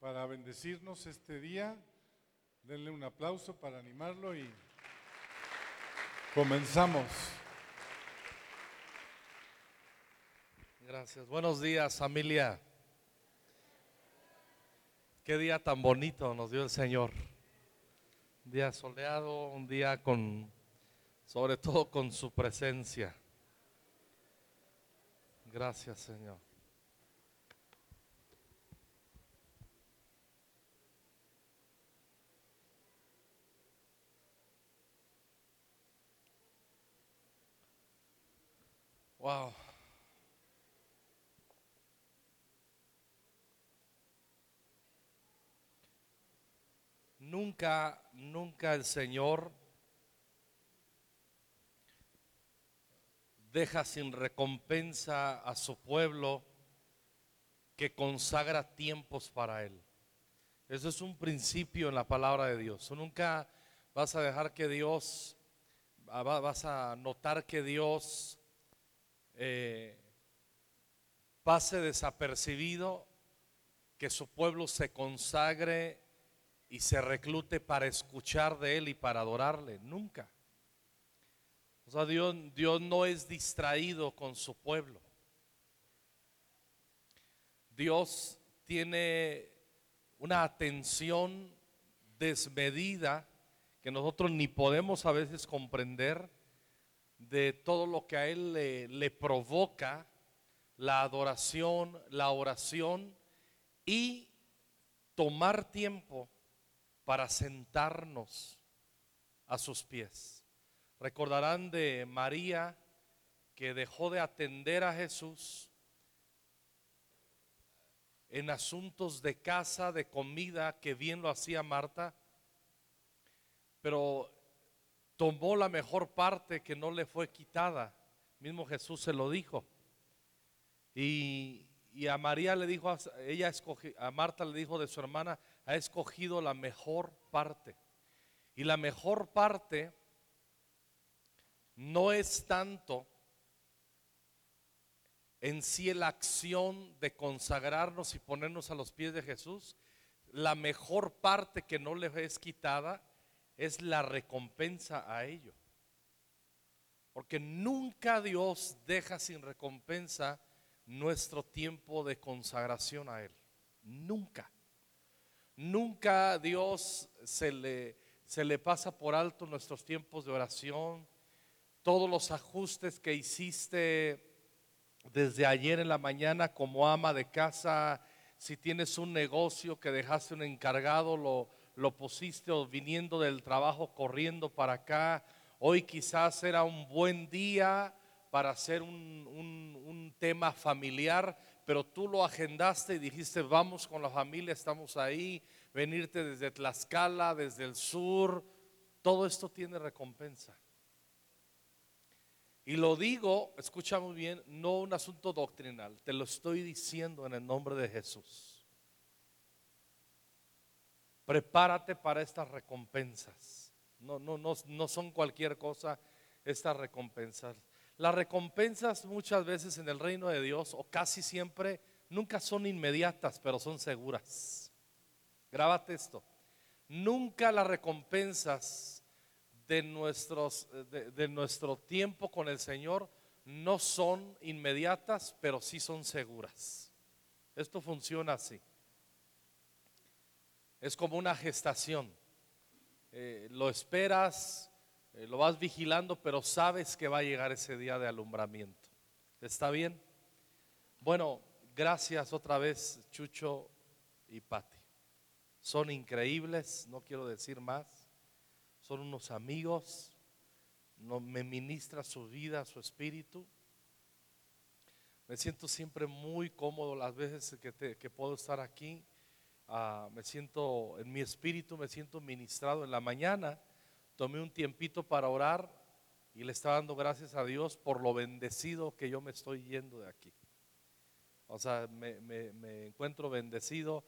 para bendecirnos este día. Denle un aplauso para animarlo y comenzamos. Gracias. Buenos días, familia. Qué día tan bonito nos dio el Señor. Un día soleado, un día con, sobre todo con su presencia. Gracias, Señor. Wow. Nunca, nunca el Señor deja sin recompensa a su pueblo que consagra tiempos para Él. Eso es un principio en la palabra de Dios. nunca vas a dejar que Dios, vas a notar que Dios eh, pase desapercibido, que su pueblo se consagre y se reclute para escuchar de Él y para adorarle. Nunca. O sea, Dios, Dios no es distraído con su pueblo. Dios tiene una atención desmedida que nosotros ni podemos a veces comprender de todo lo que a Él le, provoca la adoración, la oración y tomar tiempo para sentarnos a sus pies. Recordarán de María que dejó de atender a Jesús en asuntos de casa, de comida, que bien lo hacía Marta, pero tomó la mejor parte que no le fue quitada. Mismo Jesús se lo dijo. Y, a María le dijo, ella a Marta le dijo de su hermana, ha escogido la mejor parte. Y la mejor parte no es tanto en sí la acción de consagrarnos y ponernos a los pies de Jesús. La mejor parte que no le es quitada es la recompensa a ello. Porque nunca Dios deja sin recompensa nuestro tiempo de consagración a Él. Nunca. Nunca Dios se le, se le pasa por alto nuestros tiempos de oración, todos los ajustes que hiciste desde ayer en la mañana como ama de casa, si tienes un negocio que dejaste un encargado, lo, lo pusiste viniendo del trabajo corriendo para acá, hoy quizás era un buen día para hacer un, un tema familiar, pero tú lo agendaste y dijiste, vamos con la familia, estamos ahí, venirte desde Tlaxcala, desde el sur, todo esto tiene recompensa. Y lo digo, escucha muy bien, no un asunto doctrinal, te lo estoy diciendo en el nombre de Jesús. Prepárate para estas recompensas. No, no, no, no son cualquier cosa estas recompensas. Las recompensas muchas veces en el reino de Dios, o casi siempre, nunca son inmediatas, pero son seguras. Grábate esto. Nunca las recompensas de, nuestros, de, de nuestro tiempo con el Señor no son inmediatas, pero sí son seguras. Esto funciona así. Es como una gestación. Eh, lo esperas, eh, lo vas vigilando, pero sabes que va a llegar ese día de alumbramiento. ¿Está bien? Bueno, gracias otra vez, Chucho y Pati. Son increíbles, no quiero decir más. Son unos amigos, no, me ministra su vida, su espíritu. Me siento siempre muy cómodo las veces que puedo estar aquí. Ah, me siento en mi espíritu, me siento ministrado en la mañana tomé un tiempito para orar y le estaba dando gracias a Dios por lo bendecido que yo me estoy yendo de aquí. O sea, me, encuentro bendecido.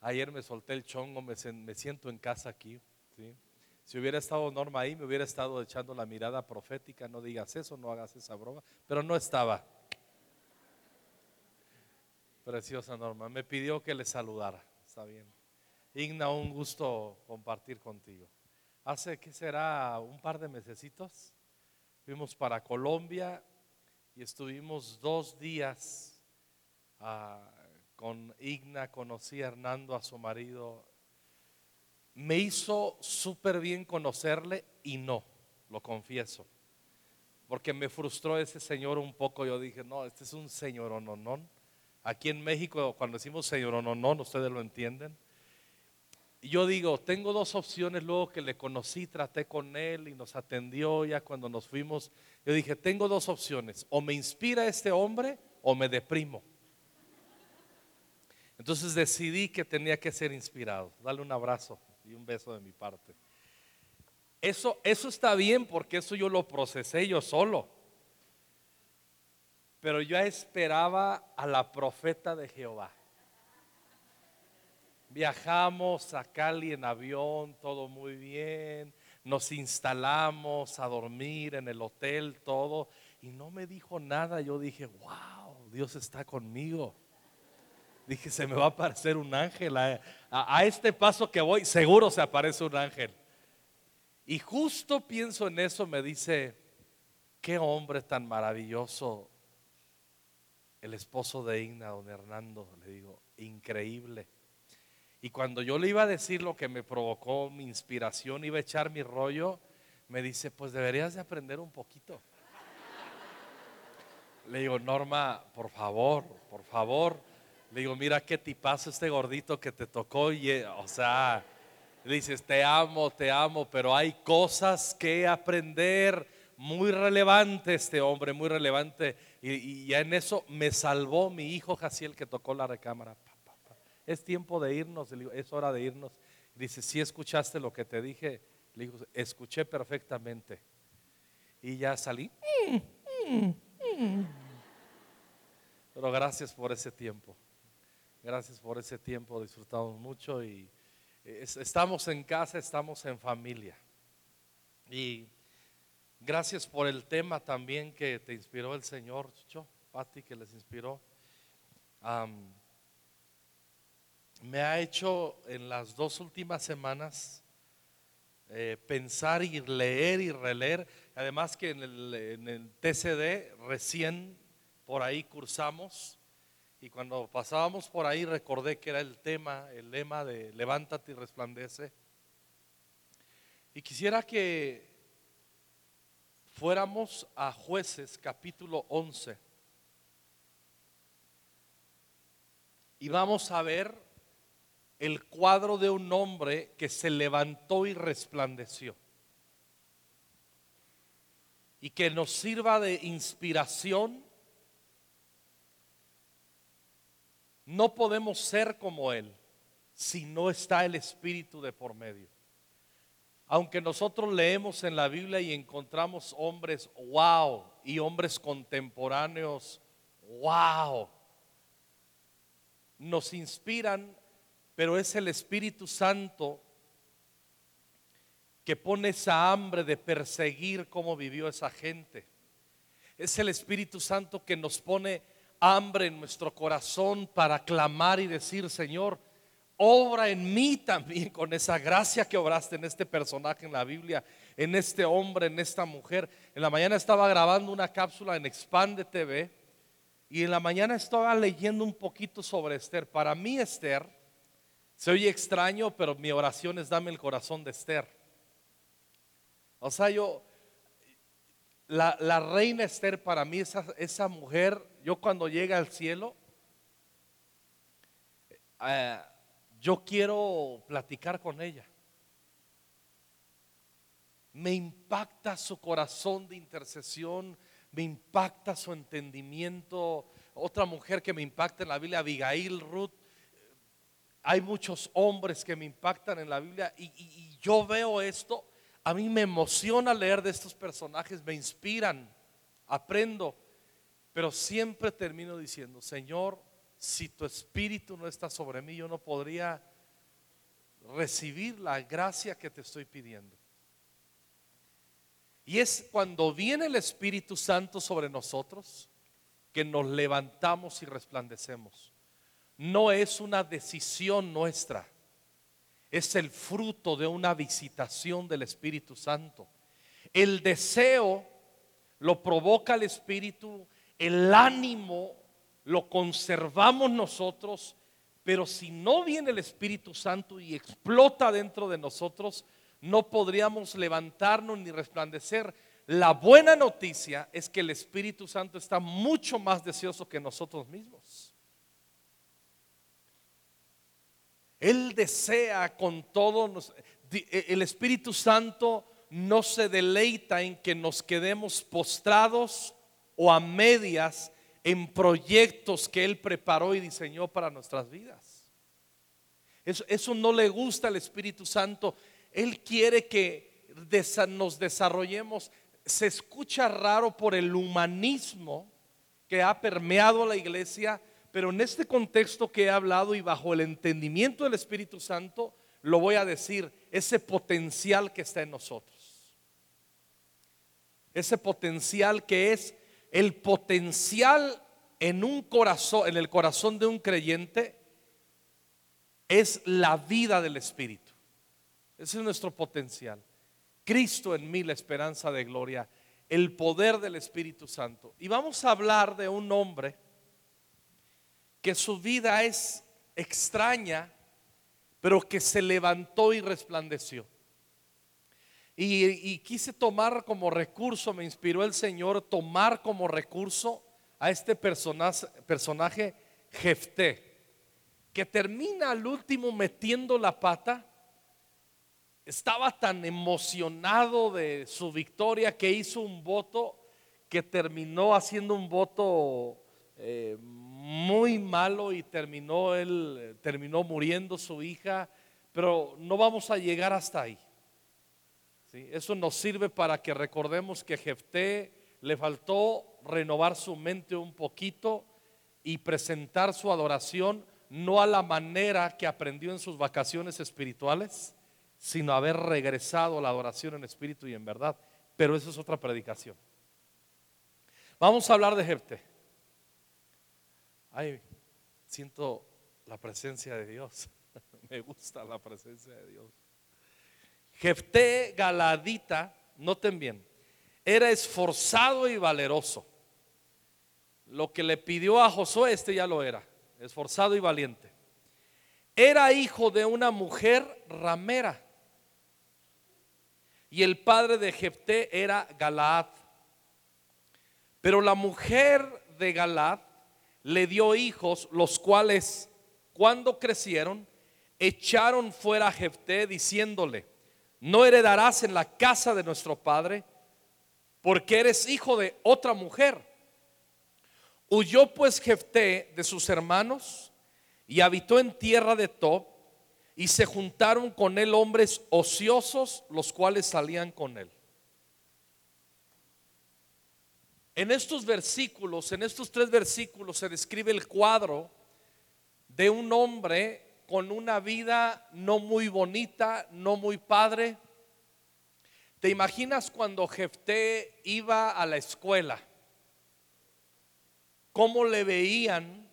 Ayer me solté el chongo, me, siento en casa aquí. Si hubiera estado Norma ahí, me hubiera estado echando la mirada profética, no digas eso, no hagas esa broma, pero no estaba. Preciosa Norma, me pidió que le saludara. Está bien. Igna, un gusto compartir contigo. Hace que será un par de mesecitos, fuimos para Colombia y estuvimos dos días ah, con Igna, conocí a Hernando, a su marido. Me hizo súper bien conocerle y no, lo confieso. Porque me frustró ese señor un poco. Yo dije, no, este es un señor ononón. Aquí en México, cuando decimos señor ononón, ustedes lo entienden. Y yo digo, tengo dos opciones luego que le conocí, traté con él y nos atendió ya cuando nos fuimos. Yo dije, tengo dos opciones, o me inspira este hombre o me deprimo. Entonces decidí que tenía que ser inspirado. Dale un abrazo y un beso de mi parte. Eso, eso está bien porque eso yo lo procesé yo solo. Pero yo esperaba a la profeta de Jehová. Viajamos a Cali en avión, todo muy bien. Nos instalamos a dormir en el hotel, todo. Y no me dijo nada. Yo dije, wow, Dios está conmigo. Dije, se me va a aparecer un ángel. A, a, este paso que voy, seguro se aparece un ángel. Y justo pienso en eso, me dice, qué hombre tan maravilloso. El esposo de Igna, don Hernando, le digo, increíble. Y cuando yo le iba a decir lo que me provocó mi inspiración, iba a echar mi rollo, me dice, pues deberías de aprender un poquito. Le digo, Norma, por favor, por favor. Le digo, mira qué tipazo este gordito que te tocó. Y, eh, o sea, le dices, te amo, te amo, pero hay cosas que aprender. Muy relevante este hombre, muy relevante. Y, ya en eso me salvó mi hijo Jaciel que tocó la recámara es tiempo de irnos, es hora de irnos. Dice, si escuchaste lo que te dije, le dijo, escuché perfectamente. Y ya salí. Pero gracias por ese tiempo. Gracias por ese tiempo, disfrutamos mucho y estamos en casa, estamos en familia. Y gracias por el tema también que te inspiró el Señor, Chucho, Pati, que les inspiró me ha hecho en las dos últimas semanas eh, pensar y leer y releer. Además que en el, TCD recién por ahí cursamos y cuando pasábamos por ahí recordé que era el tema, el lema de levántate y resplandece. Y quisiera que fuéramos a jueces capítulo 11 y vamos a ver el cuadro de un hombre que se levantó y resplandeció. Y que nos sirva de inspiración. No podemos ser como Él si no está el Espíritu de por medio. Aunque nosotros leemos en la Biblia y encontramos hombres wow y hombres contemporáneos wow, nos inspiran pero es el Espíritu Santo que pone esa hambre de perseguir cómo vivió esa gente. Es el Espíritu Santo que nos pone hambre en nuestro corazón para clamar y decir, Señor, obra en mí también con esa gracia que obraste en este personaje en la Biblia, en este hombre, en esta mujer. En la mañana estaba grabando una cápsula en Expande TV y en la mañana estaba leyendo un poquito sobre Esther. Para mí Esther se oye extraño, pero mi oración es dame el corazón de Esther. O sea, yo, la, reina Esther para mí, esa, esa, mujer, yo cuando llega al cielo, eh, yo quiero platicar con ella. Me impacta su corazón de intercesión, me impacta su entendimiento. Otra mujer que me impacta en la Biblia, Abigail, Ruth, hay muchos hombres que me impactan en la Biblia y, yo veo esto, a mí me emociona leer de estos personajes, me inspiran, aprendo, pero siempre termino diciendo, Señor, si tu espíritu no está sobre mí, yo no podría recibir la gracia que te estoy pidiendo. Y es cuando viene el Espíritu Santo sobre nosotros que nos levantamos y resplandecemos. no es una decisión nuestra, es el fruto de una visitación del Espíritu Santo. El deseo lo provoca el Espíritu, el ánimo lo conservamos nosotros, pero si no viene el Espíritu Santo y explota dentro de nosotros, no podríamos levantarnos ni resplandecer. La buena noticia es que el Espíritu Santo está mucho más deseoso que nosotros mismos. Él desea con todo, e, el Espíritu Santo no se deleita en que nos quedemos postrados o a medias en proyectos que Él preparó y diseñó para nuestras vidas. Eso, no le gusta al Espíritu Santo. Él quiere que nos desarrollemos. Se escucha raro por el humanismo que ha permeado la iglesia, pero en este contexto que he hablado y bajo el entendimiento del Espíritu Santo, lo voy a decir, ese potencial que está en nosotros. Ese potencial que es el potencial en un corazón, en el corazón de un creyente, es la vida del Espíritu. Ese es nuestro potencial. Cristo en mí, la esperanza de gloria, el poder del Espíritu Santo. Y vamos a hablar de un hombre que su vida es extraña, pero que se levantó y resplandeció. Y, quise tomar como recurso, me inspiró el Señor tomar como recurso a este personaje, personaje Jefté, que termina al último metiendo la pata estaba tan emocionado de su victoria que hizo un voto que terminó haciendo un voto eh, muy malo y terminó él terminó muriendo su hija, pero no vamos a llegar hasta ahí. Eso nos sirve para que recordemos que Jefté le faltó renovar su mente un poquito y presentar su adoración no a la manera que aprendió en sus vacaciones espirituales, sino haber regresado a la adoración en espíritu y en verdad. Pero eso es otra predicación. Vamos a hablar de Jefte. Ay, siento la presencia de Dios. Me gusta la presencia de Dios. Jefté Galadita, noten bien, era esforzado y valeroso. Lo que le pidió a Josué, este ya lo era, esforzado y valiente. Era hijo de una mujer ramera y el padre de Jefté era Galaad. Pero la mujer de Galaad le dio hijos, los cuales cuando crecieron echaron fuera a Jefté diciéndole, no heredarás en la casa de nuestro padre, porque eres hijo de otra mujer. Huyó pues Jefté de sus hermanos y habitó en tierra de Tob y se juntaron con él hombres ociosos, los cuales salían con él. En estos versículos, en estos tres versículos se describe el cuadro de un hombre con una vida no muy bonita, no muy padre. ¿Te imaginas cuando Jefté iba a la escuela? ¿Cómo le veían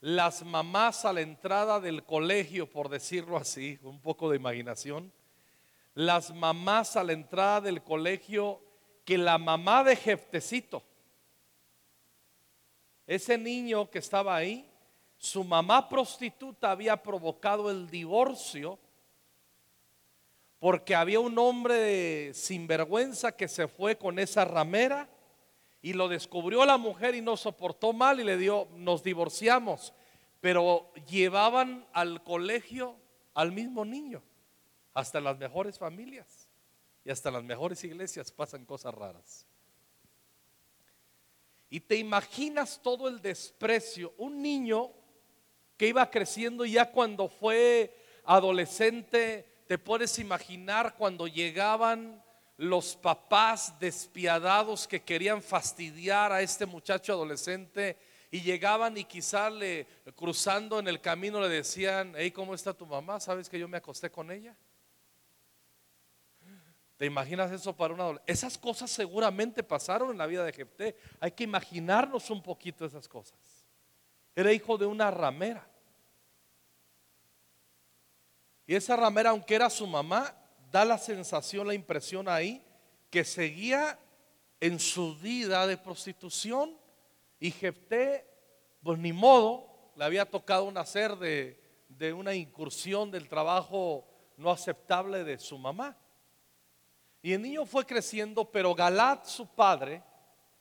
las mamás a la entrada del colegio, por decirlo así, un poco de imaginación, las mamás a la entrada del colegio, que la mamá de Jeftecito, ese niño que estaba ahí, su mamá prostituta había provocado el divorcio porque había un hombre sinvergüenza que se fue con esa ramera y lo descubrió la mujer y no soportó mal y le dio, nos divorciamos. Pero llevaban al colegio al mismo niño, hasta las mejores familias y hasta las mejores iglesias pasan cosas raras. Y te imaginas todo el desprecio, un niño que iba creciendo ya cuando fue adolescente, te puedes imaginar cuando llegaban los papás despiadados que querían fastidiar a este muchacho adolescente y llegaban y quizá le cruzando en el camino le decían, hey, ¿cómo está tu mamá? ¿Sabes que yo me acosté con ella? ¿Te imaginas eso para una adolescente? Esas cosas seguramente pasaron en la vida de Jefté. Hay que imaginarnos un poquito esas cosas. Era hijo de una ramera. Y esa ramera, aunque era su mamá, da la sensación, la impresión ahí, que seguía en su vida de prostitución. Y Jefté, pues ni modo, le había tocado nacer de, de una incursión del trabajo no aceptable de su mamá. Y el niño fue creciendo, pero Galat, su padre,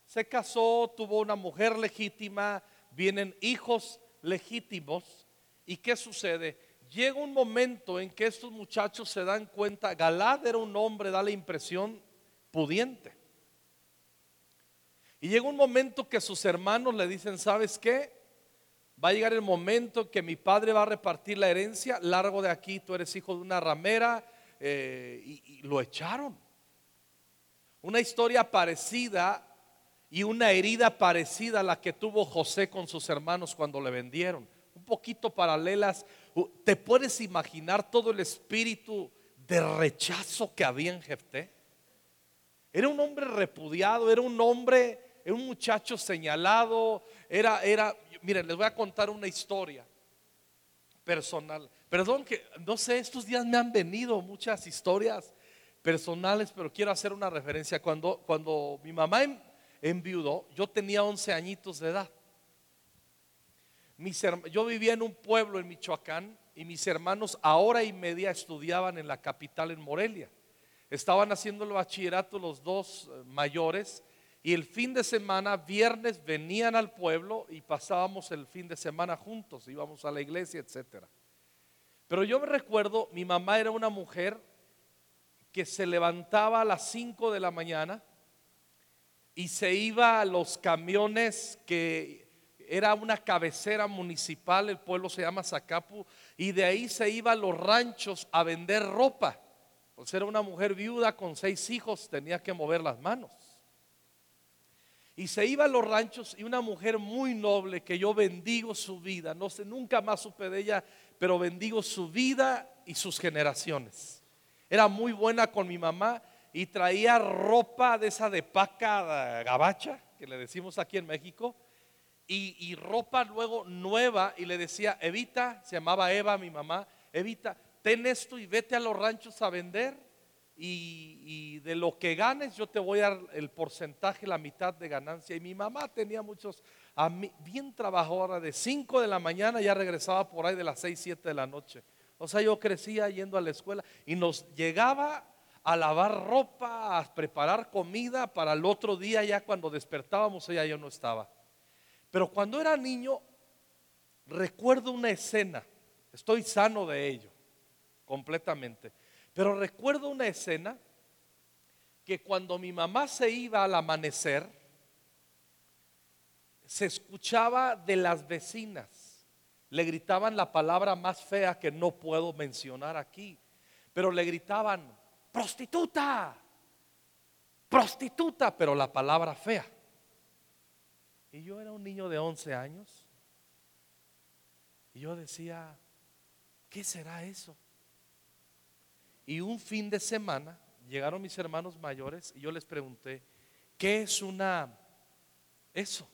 se casó, tuvo una mujer legítima, vienen hijos legítimos. ¿Y qué sucede? Llega un momento en que estos muchachos se dan cuenta, Galad era un hombre, da la impresión, pudiente. Y llega un momento que sus hermanos le dicen, ¿sabes qué? Va a llegar el momento que mi padre va a repartir la herencia, largo de aquí, tú eres hijo de una ramera, eh, y lo echaron. Una historia parecida y una herida parecida a la que tuvo José con sus hermanos cuando le vendieron. Un poquito paralelas. ¿Te puedes imaginar todo el espíritu de rechazo que había en Jefté? Era un hombre repudiado, era un hombre, era un muchacho señalado, era, era, miren, les voy a contar una historia personal. Perdón que, no sé, estos días me han venido muchas historias personales, pero quiero hacer una referencia. Cuando, cuando mi mamá enviudó, yo tenía 11 añitos de edad. yo vivía en un pueblo en Michoacán y mis hermanos a hora y media estudiaban en la capital en Morelia. Estaban haciendo el bachillerato los dos eh, mayores y el fin de semana, viernes, venían al pueblo y pasábamos el fin de semana juntos, íbamos a la iglesia, etc. Pero yo me recuerdo, mi mamá era una mujer que se levantaba a las 5 de la mañana y se iba a los camiones que era una cabecera municipal, el pueblo se llama Zacapu, y de ahí se iba a los ranchos a vender ropa. Pues era una mujer viuda con seis hijos, tenía que mover las manos. Y se iba a los ranchos y una mujer muy noble que yo bendigo su vida, no sé, nunca más supe de ella, pero bendigo su vida y sus generaciones. Era muy buena con mi mamá y traía ropa de esa de paca gabacha, que le decimos aquí en México, y, ropa luego nueva, y le decía, Evita, se llamaba Eva, mi mamá, Evita, ten esto y vete a los ranchos a vender, y, de lo que ganes yo te voy a dar el porcentaje, la mitad de ganancia. Y mi mamá tenía muchos, bien trabajadora, de 5 de la mañana ya regresaba por ahí de las 6, 7 de la noche. O sea, yo crecía yendo a la escuela y nos llegaba a lavar ropa, a preparar comida para el otro día, ya cuando despertábamos ella yo no estaba. Pero cuando era niño, recuerdo una escena, estoy sano de ello, completamente, pero recuerdo una escena que cuando mi mamá se iba al amanecer, se escuchaba de las vecinas, le gritaban la palabra más fea que no puedo mencionar aquí, pero le gritaban, prostituta, prostituta, pero la palabra fea. Y yo era un niño de 11 años. Y yo decía, ¿qué será eso? Y un fin de semana llegaron mis hermanos mayores y yo les pregunté, ¿qué es una eso?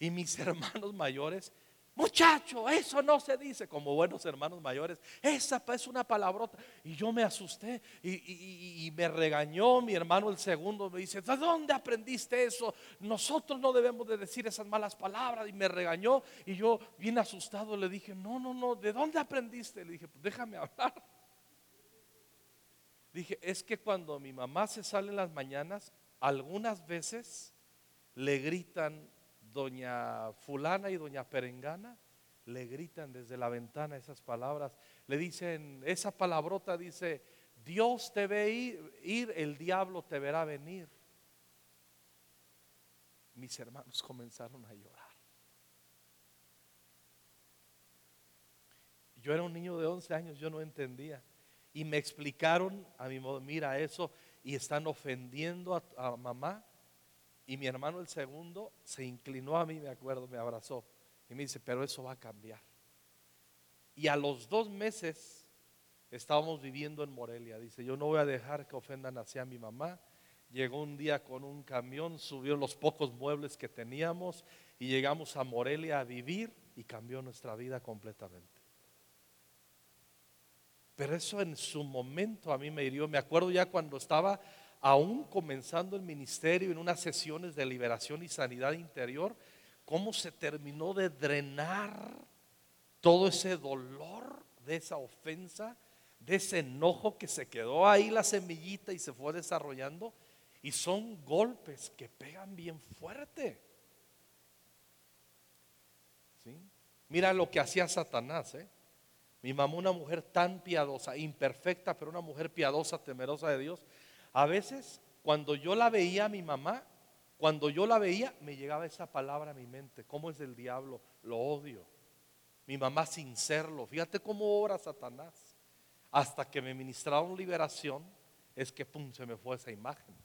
Y mis hermanos mayores Muchacho, eso no se dice como buenos hermanos mayores. Esa es una palabrota. Y yo me asusté y, me regañó mi hermano el segundo. Me dice, ¿de dónde aprendiste eso? Nosotros no debemos de decir esas malas palabras. Y me regañó y yo bien asustado le dije, no, no, no, ¿de dónde aprendiste? Le dije, pues déjame hablar. Dije, es que cuando mi mamá se sale en las mañanas, algunas veces le gritan doña fulana y doña perengana le gritan desde la ventana esas palabras. Le dicen, esa palabrota dice, Dios te ve ir, el diablo te verá venir. Mis hermanos comenzaron a llorar. Yo era un niño de 11 años, yo no entendía. Y me explicaron a mi modo, mira eso, y están ofendiendo a mamá y mi hermano el segundo se inclinó a mí, me acuerdo, me abrazó y me dice, pero eso va a cambiar. Y a los dos meses estábamos viviendo en Morelia. Dice, yo no voy a dejar que ofendan hacia mi mamá. Llegó un día con un camión, subió los pocos muebles que teníamos y llegamos a Morelia a vivir y cambió nuestra vida completamente. Pero eso en su momento a mí me hirió. Me acuerdo ya cuando estaba aún comenzando el ministerio en unas sesiones de liberación y sanidad interior, cómo se terminó de drenar todo ese dolor de esa ofensa, de ese enojo que se quedó ahí la semillita y se fue desarrollando. Y son golpes que pegan bien fuerte. ¿Sí? Mira lo que hacía Satanás. ¿eh? Mi mamá, una mujer tan piadosa, imperfecta, pero una mujer piadosa, temerosa de Dios. A veces, cuando yo la veía a mi mamá, cuando yo la veía, me llegaba esa palabra a mi mente. ¿Cómo es el diablo? Lo odio. Mi mamá sin serlo. Fíjate cómo obra Satanás. Hasta que me ministraron liberación, es que pum, se me fue esa imagen.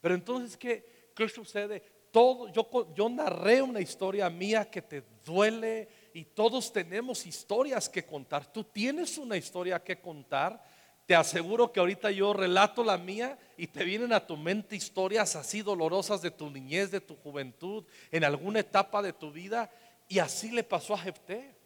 Pero entonces, ¿qué, qué sucede? Todo, yo, yo narré una historia mía que te duele y todos tenemos historias que contar. Tú tienes una historia que contar. Te aseguro que ahorita yo relato la mía y te vienen a tu mente historias así dolorosas de tu niñez, de tu juventud, en alguna etapa de tu vida. Y así le pasó a Jefté.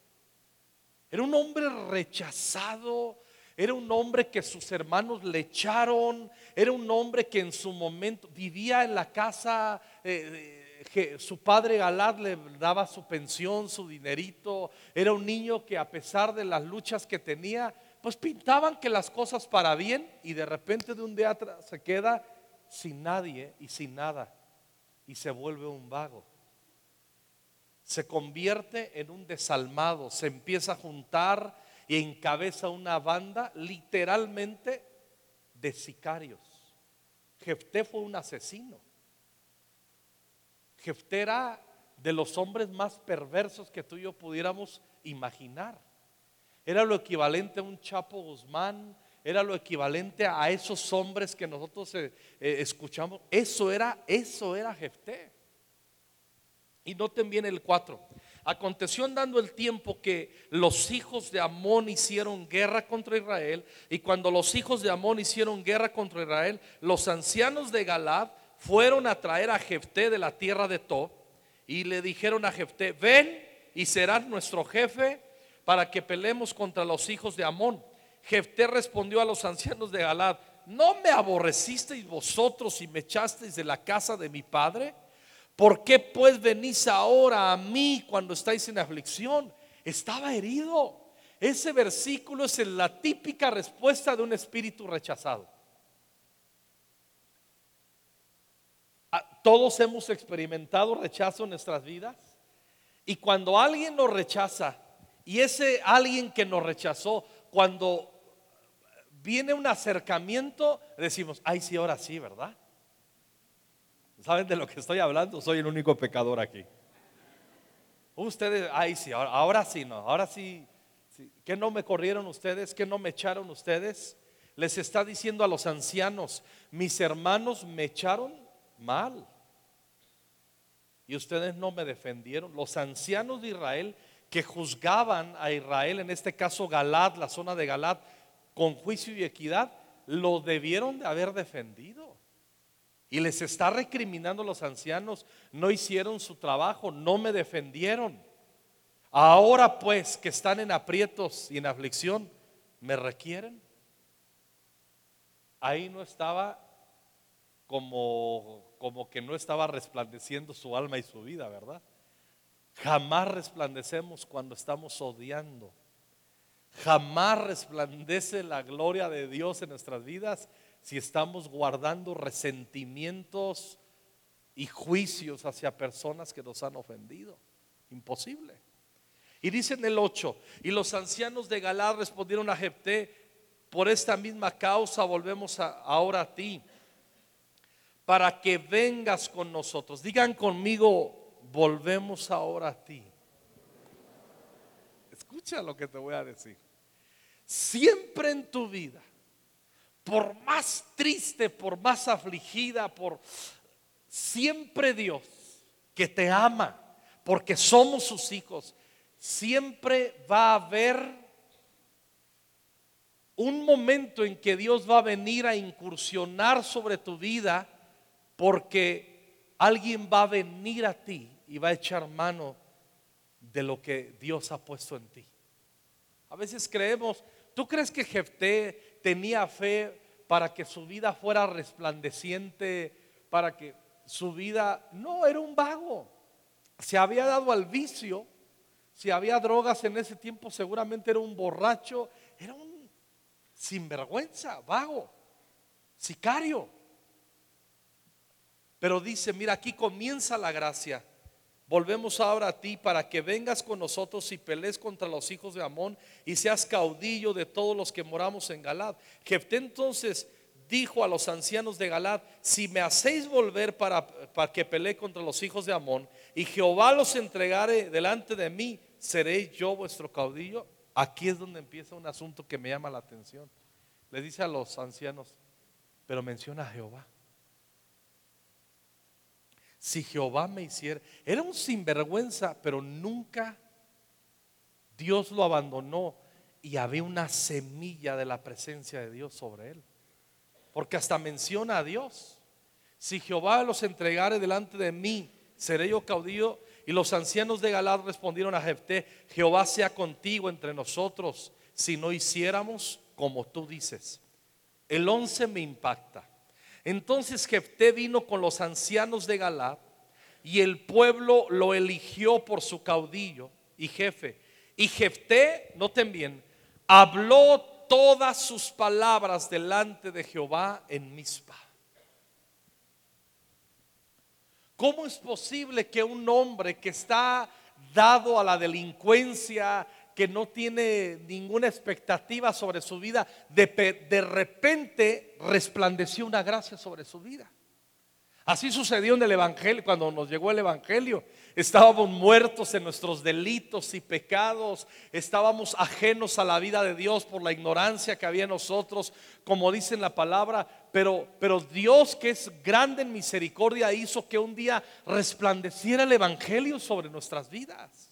Era un hombre rechazado, era un hombre que sus hermanos le echaron, era un hombre que en su momento vivía en la casa, eh, que su padre Galad le daba su pensión, su dinerito, era un niño que a pesar de las luchas que tenía, pues pintaban que las cosas para bien y de repente de un día se queda sin nadie y sin nada y se vuelve un vago se convierte en un desalmado, se empieza a juntar y encabeza una banda literalmente de sicarios. Jefté fue un asesino. Jefté era de los hombres más perversos que tú y yo pudiéramos imaginar. Era lo equivalente a un Chapo Guzmán, era lo equivalente a esos hombres que nosotros eh, eh, escuchamos. Eso era, eso era Jefté. Y noten bien el 4. Aconteció andando el tiempo que los hijos de Amón hicieron guerra contra Israel. Y cuando los hijos de Amón hicieron guerra contra Israel, los ancianos de Galad fueron a traer a Jefté de la tierra de Tob. Y le dijeron a Jefté, ven y serás nuestro jefe para que peleemos contra los hijos de Amón. Jefté respondió a los ancianos de Galad, ¿no me aborrecisteis vosotros y me echasteis de la casa de mi padre? ¿Por qué pues venís ahora a mí cuando estáis en aflicción? Estaba herido. Ese versículo es la típica respuesta de un espíritu rechazado. Ah, todos hemos experimentado rechazo en nuestras vidas. Y cuando alguien nos rechaza, y ese alguien que nos rechazó, cuando viene un acercamiento, decimos, ay, sí, ahora sí, ¿verdad? ¿Saben de lo que estoy hablando? Soy el único pecador aquí. Ustedes, ay, sí, ahora, sí, no, ahora sí, sí. ¿Qué no me corrieron ustedes? ¿Qué no me echaron ustedes? Les está diciendo a los ancianos, mis hermanos me echaron mal. Y ustedes no me defendieron. Los ancianos de Israel que juzgaban a Israel, en este caso Galad, la zona de Galad, con juicio y equidad, lo debieron de haber defendido. Y les está recriminando los ancianos, no hicieron su trabajo, no me defendieron. Ahora pues que están en aprietos y en aflicción, ¿me requieren? Ahí no estaba como, como que no estaba resplandeciendo su alma y su vida, ¿verdad? Jamás resplandecemos cuando estamos odiando. Jamás resplandece la gloria de Dios en nuestras vidas si estamos guardando resentimientos y juicios hacia personas que nos han ofendido. Imposible. Y dice en el 8, y los ancianos de Galad respondieron a Jepté, por esta misma causa volvemos ahora a ti, para que vengas con nosotros. Digan conmigo, volvemos ahora a ti. Escucha lo que te voy a decir. Siempre en tu vida por más triste, por más afligida, por siempre Dios que te ama, porque somos sus hijos, siempre va a haber un momento en que Dios va a venir a incursionar sobre tu vida porque alguien va a venir a ti y va a echar mano de lo que Dios ha puesto en ti. A veces creemos, ¿tú crees que Jefté tenía fe para que su vida fuera resplandeciente, para que su vida, no, era un vago. Se había dado al vicio, si había drogas en ese tiempo seguramente era un borracho, era un sinvergüenza, vago, sicario. Pero dice, mira, aquí comienza la gracia. Volvemos ahora a ti para que vengas con nosotros y pelees contra los hijos de Amón y seas caudillo de todos los que moramos en Galad. Jefté entonces dijo a los ancianos de Galad, si me hacéis volver para, para que pelee contra los hijos de Amón y Jehová los entregare delante de mí, seré yo vuestro caudillo. Aquí es donde empieza un asunto que me llama la atención. Le dice a los ancianos, pero menciona a Jehová si Jehová me hiciera. Era un sinvergüenza, pero nunca Dios lo abandonó y había una semilla de la presencia de Dios sobre él. Porque hasta menciona a Dios. Si Jehová los entregare delante de mí, seré yo caudillo. Y los ancianos de Galad respondieron a Jefté, Jehová sea contigo entre nosotros si no hiciéramos como tú dices. El 11 me impacta. Entonces Jefté vino con los ancianos de Galad y el pueblo lo eligió por su caudillo y jefe. Y Jefté, noten bien, habló todas sus palabras delante de Jehová en Mizpa. ¿Cómo es posible que un hombre que está dado a la delincuencia, que no tiene ninguna expectativa sobre su vida, de, de repente resplandeció una gracia sobre su vida. Así sucedió en el Evangelio, cuando nos llegó el Evangelio. Estábamos muertos en nuestros delitos y pecados, estábamos ajenos a la vida de Dios por la ignorancia que había en nosotros, como dice en la palabra, pero, pero Dios que es grande en misericordia hizo que un día resplandeciera el Evangelio sobre nuestras vidas.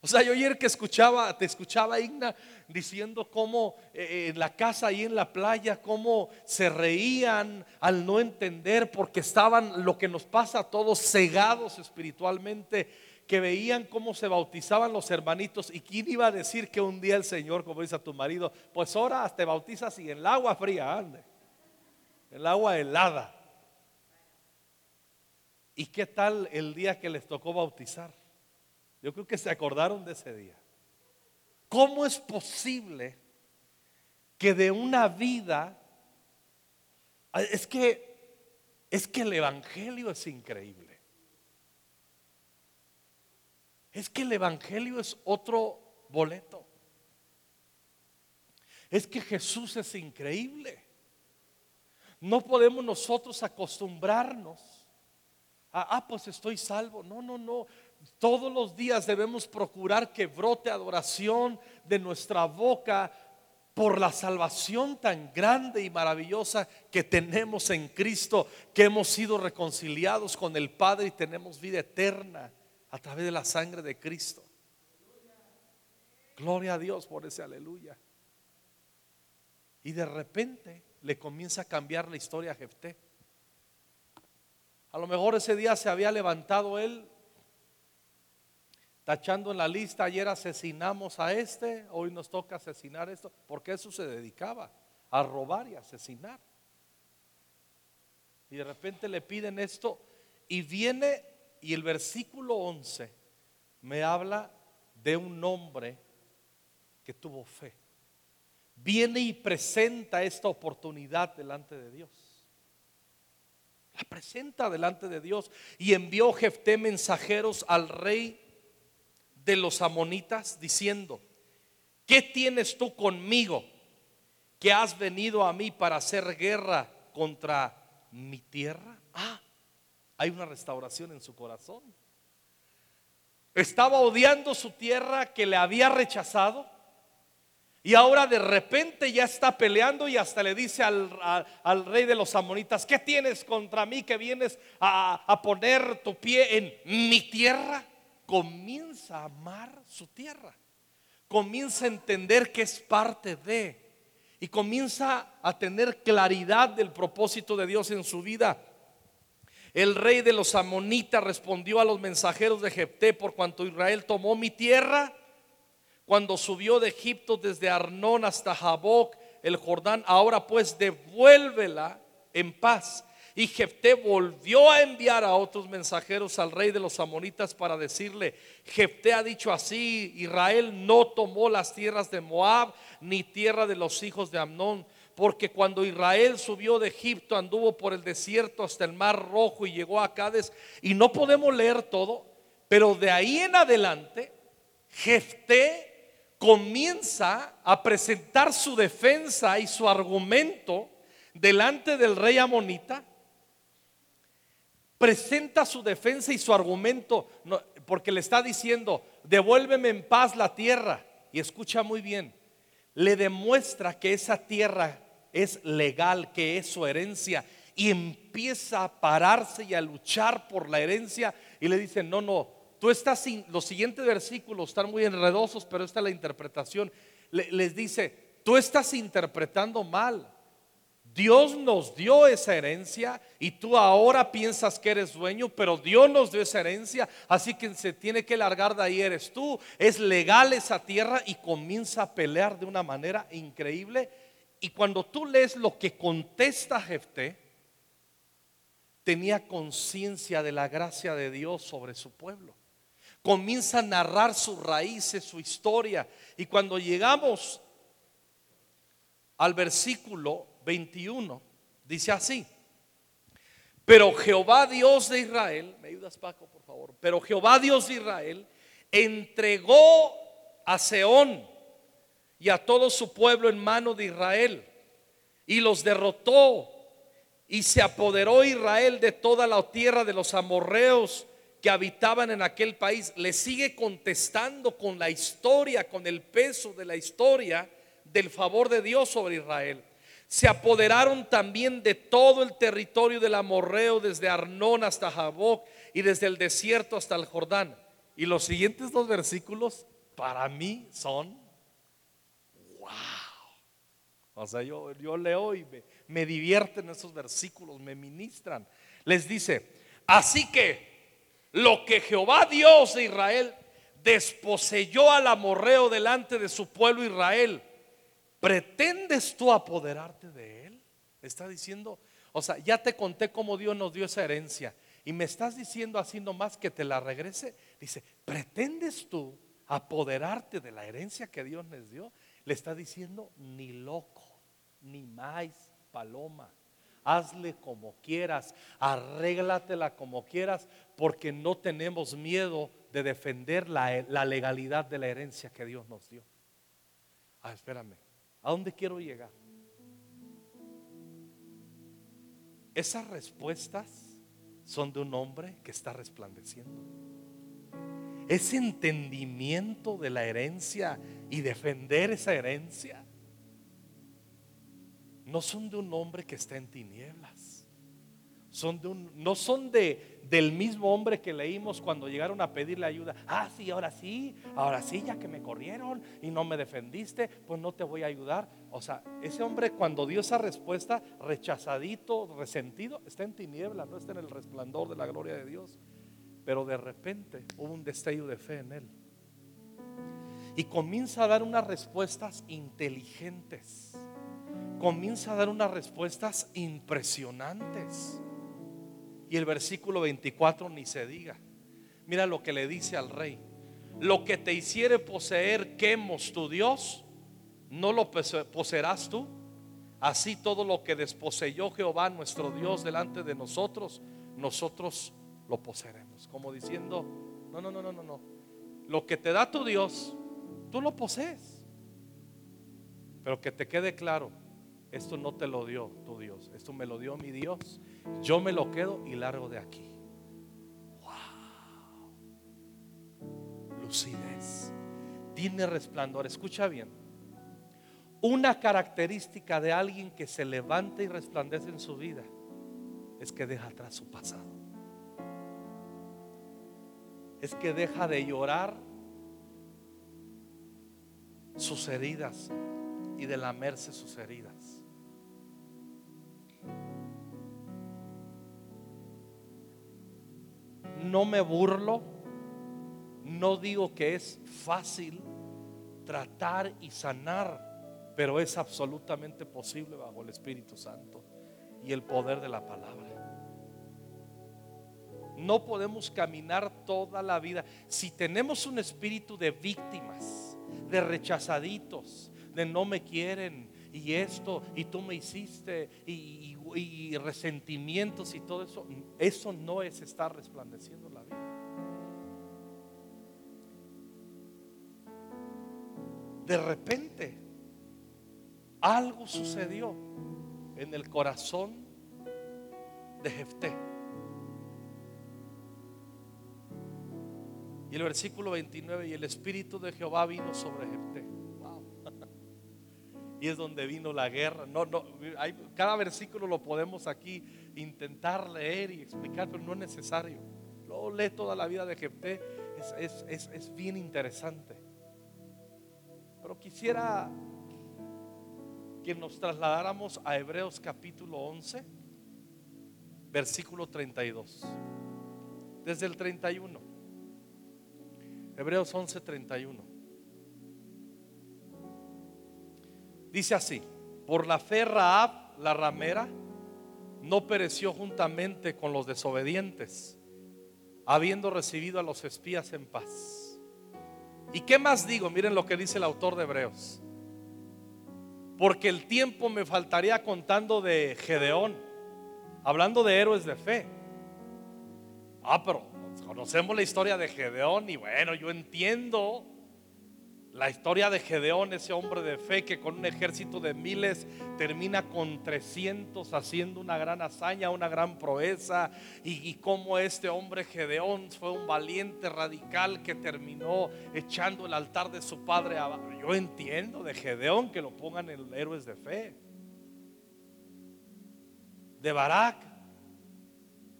O sea, yo ayer que escuchaba, te escuchaba Igna diciendo cómo eh, en la casa ahí en la playa, cómo se reían al no entender porque estaban lo que nos pasa a todos cegados espiritualmente, que veían cómo se bautizaban los hermanitos y quién iba a decir que un día el Señor, como dice a tu marido, pues ahora te bautizas y en el agua fría, ande, el agua helada. ¿Y qué tal el día que les tocó bautizar? Yo creo que se acordaron de ese día. ¿Cómo es posible que de una vida es que es que el evangelio es increíble. Es que el evangelio es otro boleto. Es que Jesús es increíble. No podemos nosotros acostumbrarnos a, ah, pues estoy salvo. No, no, no. Todos los días debemos procurar que brote adoración de nuestra boca por la salvación tan grande y maravillosa que tenemos en Cristo, que hemos sido reconciliados con el Padre y tenemos vida eterna a través de la sangre de Cristo. Gloria a Dios por ese aleluya. Y de repente le comienza a cambiar la historia a Jefté. A lo mejor ese día se había levantado él tachando en la lista, ayer asesinamos a este, hoy nos toca asesinar esto, porque eso se dedicaba, a robar y asesinar. Y de repente le piden esto y viene y el versículo 11 me habla de un hombre que tuvo fe. Viene y presenta esta oportunidad delante de Dios. La presenta delante de Dios y envió Jefté mensajeros al rey de los amonitas diciendo, ¿qué tienes tú conmigo que has venido a mí para hacer guerra contra mi tierra? Ah, hay una restauración en su corazón. Estaba odiando su tierra que le había rechazado. Y ahora de repente ya está peleando y hasta le dice al, rey de los amonitas, ¿qué tienes contra mí que vienes a, a poner tu pie en mi tierra? Comienza a amar su tierra, comienza a entender que es parte de y comienza a tener claridad del propósito de Dios en su vida. El rey de los amonitas respondió a los mensajeros de Jepté por cuanto Israel tomó mi tierra, cuando subió de Egipto desde Arnón hasta Jaboc, el Jordán, ahora pues devuélvela en paz. Y Jefté volvió a enviar a otros mensajeros al rey de los amonitas para decirle, Jefté ha dicho así, Israel no tomó las tierras de Moab ni tierra de los hijos de Amnón, porque cuando Israel subió de Egipto anduvo por el desierto hasta el mar rojo y llegó a Cádiz y no podemos leer todo, pero de ahí en adelante Jefté comienza a presentar su defensa y su argumento delante del rey amonita presenta su defensa y su argumento, porque le está diciendo, devuélveme en paz la tierra. Y escucha muy bien, le demuestra que esa tierra es legal, que es su herencia, y empieza a pararse y a luchar por la herencia, y le dice, no, no, tú estás, sin, los siguientes versículos están muy enredosos, pero esta es la interpretación, les dice, tú estás interpretando mal. Dios nos dio esa herencia y tú ahora piensas que eres dueño, pero Dios nos dio esa herencia, así que se tiene que largar de ahí eres tú. Es legal esa tierra y comienza a pelear de una manera increíble. Y cuando tú lees lo que contesta Jefté, tenía conciencia de la gracia de Dios sobre su pueblo. Comienza a narrar sus raíces, su historia. Y cuando llegamos al versículo 21 dice así. Pero Jehová Dios de Israel, me ayudas Paco por favor, pero Jehová Dios de Israel entregó a Seón y a todo su pueblo en mano de Israel y los derrotó y se apoderó Israel de toda la tierra de los amorreos que habitaban en aquel país. Le sigue contestando con la historia, con el peso de la historia del favor de Dios sobre Israel se apoderaron también de todo el territorio del amorreo, desde Arnón hasta Jaboc y desde el desierto hasta el Jordán. Y los siguientes dos versículos para mí son wow. O sea, yo, yo leo y me, me divierten esos versículos, me ministran. Les dice, así que lo que Jehová Dios de Israel desposeyó al amorreo delante de su pueblo Israel, ¿Pretendes tú apoderarte de él? Está diciendo, o sea, ya te conté cómo Dios nos dio esa herencia y me estás diciendo así nomás que te la regrese. Dice, ¿pretendes tú apoderarte de la herencia que Dios les dio? Le está diciendo, ni loco, ni más paloma. Hazle como quieras, arréglatela como quieras, porque no tenemos miedo de defender la, la legalidad de la herencia que Dios nos dio. Ah, espérame. ¿A dónde quiero llegar? Esas respuestas son de un hombre que está resplandeciendo. Ese entendimiento de la herencia y defender esa herencia no son de un hombre que está en tinieblas. No son de, del mismo hombre que leímos cuando llegaron a pedirle ayuda. Ah, sí, ahora sí, ahora sí, ya que me corrieron y no me defendiste, pues no te voy a ayudar. O sea, ese hombre cuando dio esa respuesta, rechazadito, resentido, está en tiniebla, no está en el resplandor de la gloria de Dios. Pero de repente hubo un destello de fe en él. Y comienza a dar unas respuestas inteligentes. Comienza a dar unas respuestas impresionantes. Y el versículo 24 ni se diga. Mira lo que le dice al rey. Lo que te hiciere poseer Quemos tu Dios, no lo poseerás tú. Así todo lo que desposeyó Jehová nuestro Dios delante de nosotros, nosotros lo poseeremos. Como diciendo, no, no, no, no, no, no. Lo que te da tu Dios, tú lo posees. Pero que te quede claro, esto no te lo dio tu Dios, esto me lo dio mi Dios. Yo me lo quedo y largo de aquí. Wow. Lucidez. Tiene resplandor. Escucha bien. Una característica de alguien que se levanta y resplandece en su vida es que deja atrás su pasado. Es que deja de llorar sus heridas y de lamerse sus heridas. No me burlo, no digo que es fácil, tratar y sanar, pero es absolutamente posible bajo el Espíritu Santo y el poder de la palabra. No podemos caminar toda la vida. Si tenemos un espíritu de víctimas, de rechazaditos, de no me quieren y esto, y tú me hiciste, y, resentimientos y todo eso, eso no es estar resplandeciendo la vida. De repente, algo sucedió en el corazón de Jefté. Y el versículo 29, y el Espíritu de Jehová vino sobre Jefté. Y es donde vino la guerra. No, no, hay, cada versículo lo podemos aquí intentar leer y explicar, pero no es necesario. Luego lee toda la vida de Jefté, es, es, es bien interesante. Pero quisiera que nos trasladáramos a Hebreos capítulo 11, versículo 32. Desde el 31. Hebreos 11, 31. Dice así, por la fe Raab, la ramera, no pereció juntamente con los desobedientes, habiendo recibido a los espías en paz. ¿Y qué más digo? Miren lo que dice el autor de Hebreos. Porque el tiempo me faltaría contando de Gedeón, hablando de héroes de fe. Ah, pero conocemos la historia de Gedeón y bueno, yo entiendo la historia de Gedeón, ese hombre de fe que con un ejército de miles termina con 300 haciendo una gran hazaña, una gran proeza. Y, cómo este hombre Gedeón fue un valiente radical que terminó echando el altar de su padre Yo entiendo de Gedeón que lo pongan en héroes de fe. De Barak,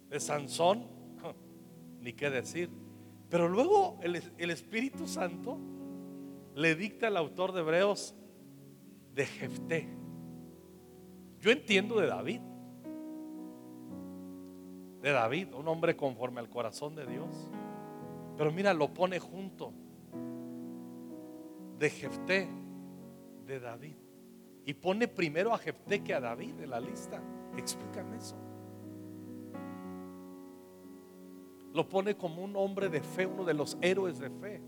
de Sansón, ni qué decir. Pero luego el Espíritu Santo le dicta el autor de Hebreos de Jefté. Yo entiendo de David. De David, un hombre conforme al corazón de Dios. Pero mira, lo pone junto de Jefté, de David. Y pone primero a Jefté que a David en la lista. Explícame eso. Lo pone como un hombre de fe, uno de los héroes de fe.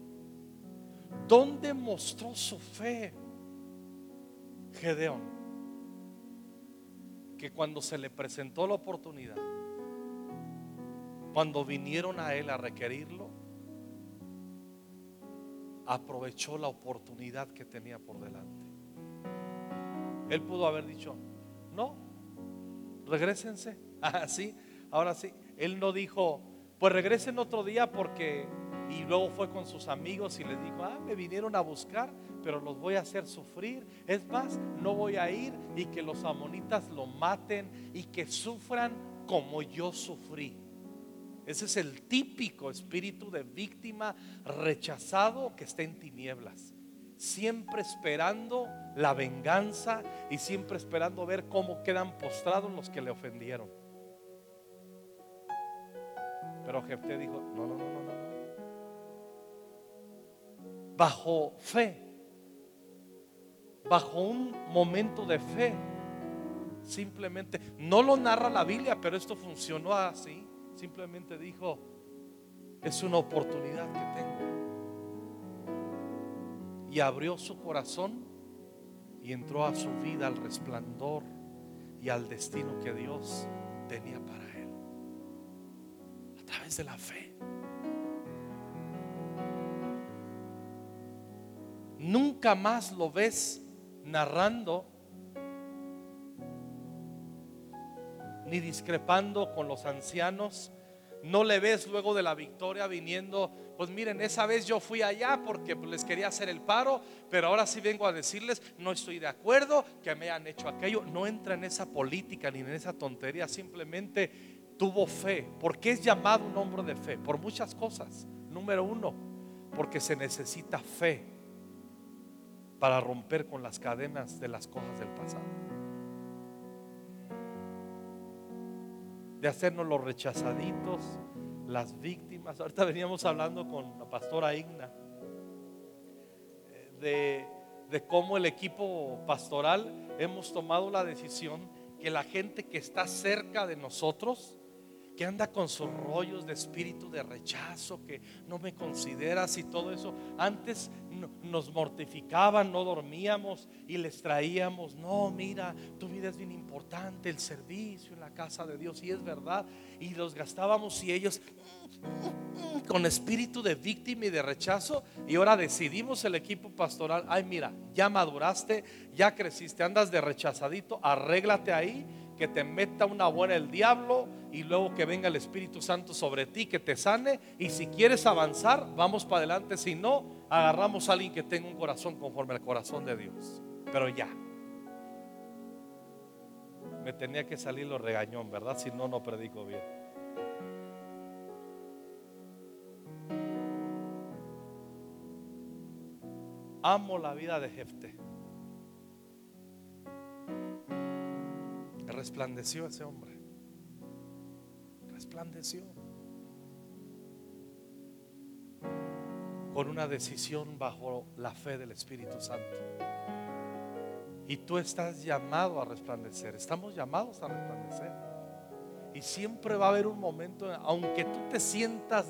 ¿Dónde mostró su fe Gedeón? Que cuando se le presentó la oportunidad, cuando vinieron a él a requerirlo, aprovechó la oportunidad que tenía por delante. Él pudo haber dicho, no, regresense. Así, ah, ahora sí. Él no dijo, pues regresen otro día porque y luego fue con sus amigos y les dijo, ah, me vinieron a buscar, pero los voy a hacer sufrir. Es más, no voy a ir y que los amonitas lo maten y que sufran como yo sufrí. Ese es el típico espíritu de víctima rechazado que está en tinieblas. Siempre esperando la venganza y siempre esperando ver cómo quedan postrados los que le ofendieron. Pero Jefté dijo, no, no, no, no, bajo fe, bajo un momento de fe. Simplemente, no lo narra la Biblia, pero esto funcionó así. Simplemente dijo, es una oportunidad que tengo. Y abrió su corazón y entró a su vida al resplandor y al destino que Dios tenía para él. A través de la fe. Nunca más lo ves narrando ni discrepando con los ancianos. No le ves luego de la victoria viniendo, pues miren, esa vez yo fui allá porque pues, les quería hacer el paro, pero ahora sí vengo a decirles, no estoy de acuerdo, que me han hecho aquello. No entra en esa política ni en esa tontería, simplemente tuvo fe. porque es llamado un hombre de fe? Por muchas cosas. Número uno, porque se necesita fe para romper con las cadenas de las cosas del pasado. De hacernos los rechazaditos, las víctimas. Ahorita veníamos hablando con la pastora Igna de, de cómo el equipo pastoral hemos tomado la decisión que la gente que está cerca de nosotros, que anda con sus rollos de espíritu de rechazo, que no me consideras y todo eso. Antes nos mortificaban, no dormíamos y les traíamos, no, mira, tu vida es bien importante, el servicio en la casa de Dios, y es verdad. Y los gastábamos y ellos con espíritu de víctima y de rechazo. Y ahora decidimos el equipo pastoral, ay mira, ya maduraste, ya creciste, andas de rechazadito, arréglate ahí que te meta una buena el diablo y luego que venga el Espíritu Santo sobre ti, que te sane. Y si quieres avanzar, vamos para adelante. Si no, agarramos a alguien que tenga un corazón conforme al corazón de Dios. Pero ya. Me tenía que salir lo regañón, ¿verdad? Si no, no predico bien. Amo la vida de Jefte. Resplandeció ese hombre. Resplandeció. Con una decisión bajo la fe del Espíritu Santo. Y tú estás llamado a resplandecer. Estamos llamados a resplandecer. Y siempre va a haber un momento, aunque tú te sientas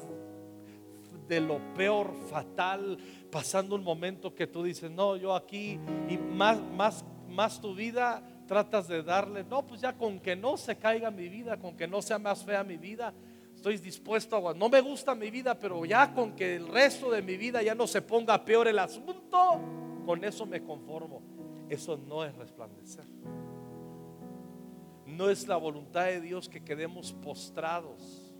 de lo peor, fatal, pasando un momento que tú dices, no, yo aquí, y más, más, más tu vida tratas de darle, no, pues ya con que no se caiga mi vida, con que no sea más fea mi vida, estoy dispuesto a, no me gusta mi vida, pero ya con que el resto de mi vida ya no se ponga peor el asunto, con eso me conformo. Eso no es resplandecer. No es la voluntad de Dios que quedemos postrados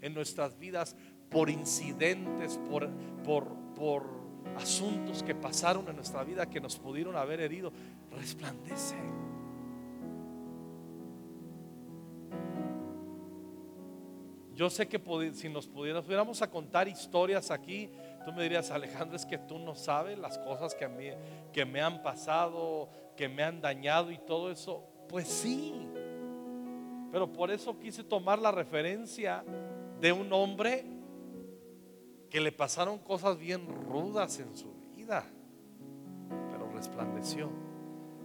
en nuestras vidas por incidentes, por, por, por asuntos que pasaron en nuestra vida que nos pudieron haber herido, resplandece. Yo sé que si nos pudiéramos a contar historias aquí, tú me dirías, Alejandro, es que tú no sabes las cosas que, a mí, que me han pasado, que me han dañado y todo eso. Pues sí, pero por eso quise tomar la referencia de un hombre que le pasaron cosas bien rudas en su vida, pero resplandeció.